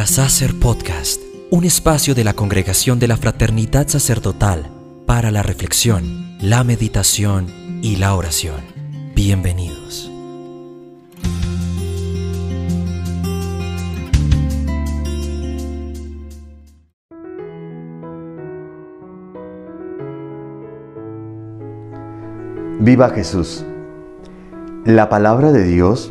Frasacer Podcast, un espacio de la Congregación de la Fraternidad Sacerdotal para la reflexión, la meditación y la oración. Bienvenidos. Viva Jesús. La palabra de Dios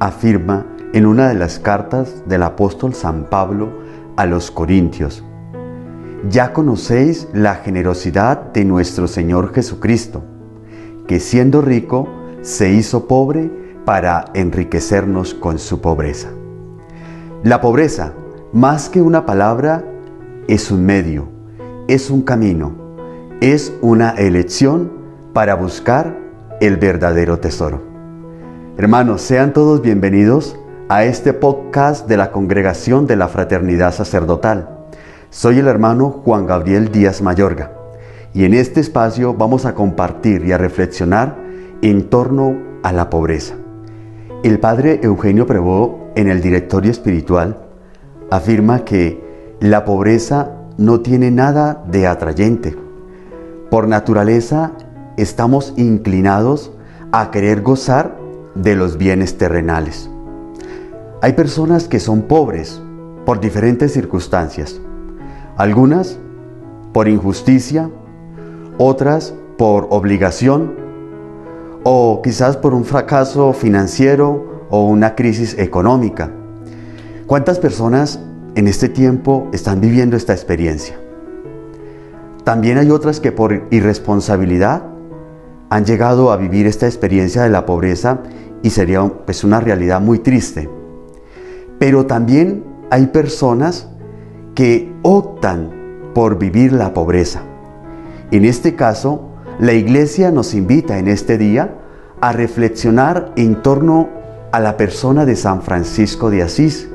afirma en una de las cartas del apóstol San Pablo a los Corintios, ya conocéis la generosidad de nuestro Señor Jesucristo, que siendo rico se hizo pobre para enriquecernos con su pobreza. La pobreza, más que una palabra, es un medio, es un camino, es una elección para buscar el verdadero tesoro. Hermanos, sean todos bienvenidos a este podcast de la Congregación de la Fraternidad Sacerdotal. Soy el hermano Juan Gabriel Díaz Mayorga y en este espacio vamos a compartir y a reflexionar en torno a la pobreza. El padre Eugenio Prevó en el directorio espiritual afirma que la pobreza no tiene nada de atrayente. Por naturaleza estamos inclinados a querer gozar de los bienes terrenales. Hay personas que son pobres por diferentes circunstancias. Algunas por injusticia, otras por obligación o quizás por un fracaso financiero o una crisis económica. ¿Cuántas personas en este tiempo están viviendo esta experiencia? También hay otras que por irresponsabilidad han llegado a vivir esta experiencia de la pobreza y sería pues una realidad muy triste. Pero también hay personas que optan por vivir la pobreza. En este caso, la iglesia nos invita en este día a reflexionar en torno a la persona de San Francisco de Asís,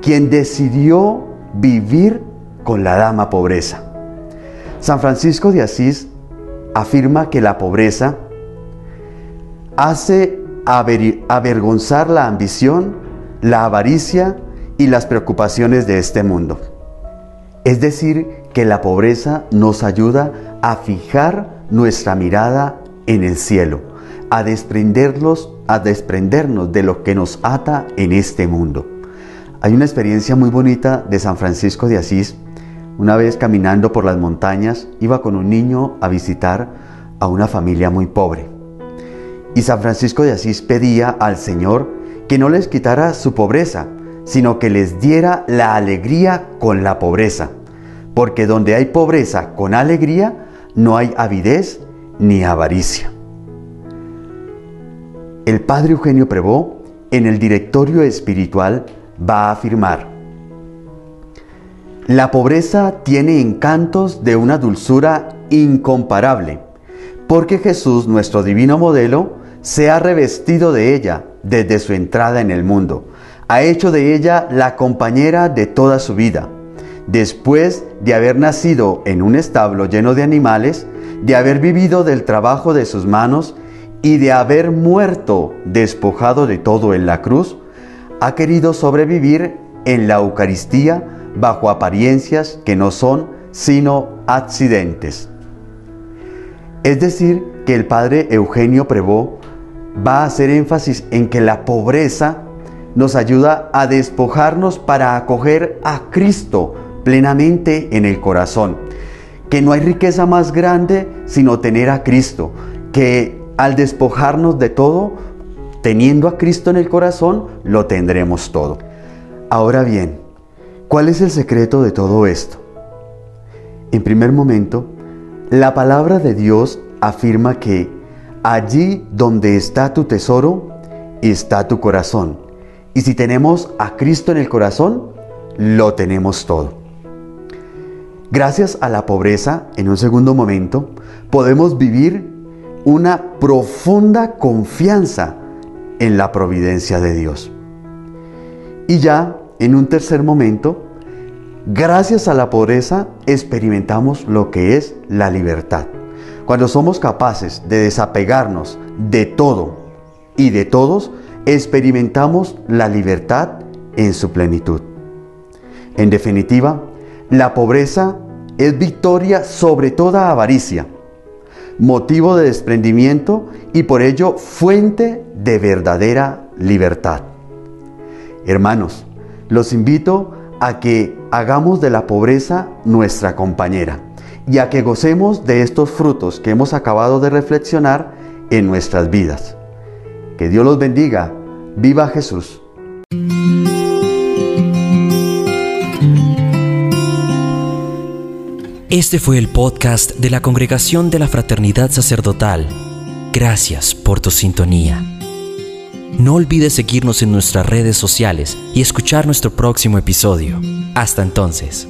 quien decidió vivir con la dama pobreza. San Francisco de Asís afirma que la pobreza hace avergonzar la ambición la avaricia y las preocupaciones de este mundo. Es decir, que la pobreza nos ayuda a fijar nuestra mirada en el cielo, a desprenderlos, a desprendernos de lo que nos ata en este mundo. Hay una experiencia muy bonita de San Francisco de Asís. Una vez caminando por las montañas, iba con un niño a visitar a una familia muy pobre. Y San Francisco de Asís pedía al Señor que no les quitara su pobreza, sino que les diera la alegría con la pobreza. Porque donde hay pobreza con alegría, no hay avidez ni avaricia. El padre Eugenio Prevó, en el directorio espiritual, va a afirmar, la pobreza tiene encantos de una dulzura incomparable, porque Jesús, nuestro divino modelo, se ha revestido de ella desde su entrada en el mundo. Ha hecho de ella la compañera de toda su vida. Después de haber nacido en un establo lleno de animales, de haber vivido del trabajo de sus manos y de haber muerto despojado de todo en la cruz, ha querido sobrevivir en la Eucaristía bajo apariencias que no son sino accidentes. Es decir, que el padre Eugenio Prevó va a hacer énfasis en que la pobreza nos ayuda a despojarnos para acoger a Cristo plenamente en el corazón. Que no hay riqueza más grande sino tener a Cristo. Que al despojarnos de todo, teniendo a Cristo en el corazón, lo tendremos todo. Ahora bien, ¿cuál es el secreto de todo esto? En primer momento, la palabra de Dios afirma que Allí donde está tu tesoro, está tu corazón. Y si tenemos a Cristo en el corazón, lo tenemos todo. Gracias a la pobreza, en un segundo momento, podemos vivir una profunda confianza en la providencia de Dios. Y ya en un tercer momento, gracias a la pobreza, experimentamos lo que es la libertad. Cuando somos capaces de desapegarnos de todo y de todos, experimentamos la libertad en su plenitud. En definitiva, la pobreza es victoria sobre toda avaricia, motivo de desprendimiento y por ello fuente de verdadera libertad. Hermanos, los invito a que hagamos de la pobreza nuestra compañera y a que gocemos de estos frutos que hemos acabado de reflexionar en nuestras vidas. Que Dios los bendiga. Viva Jesús. Este fue el podcast de la Congregación de la Fraternidad Sacerdotal. Gracias por tu sintonía. No olvides seguirnos en nuestras redes sociales y escuchar nuestro próximo episodio. Hasta entonces.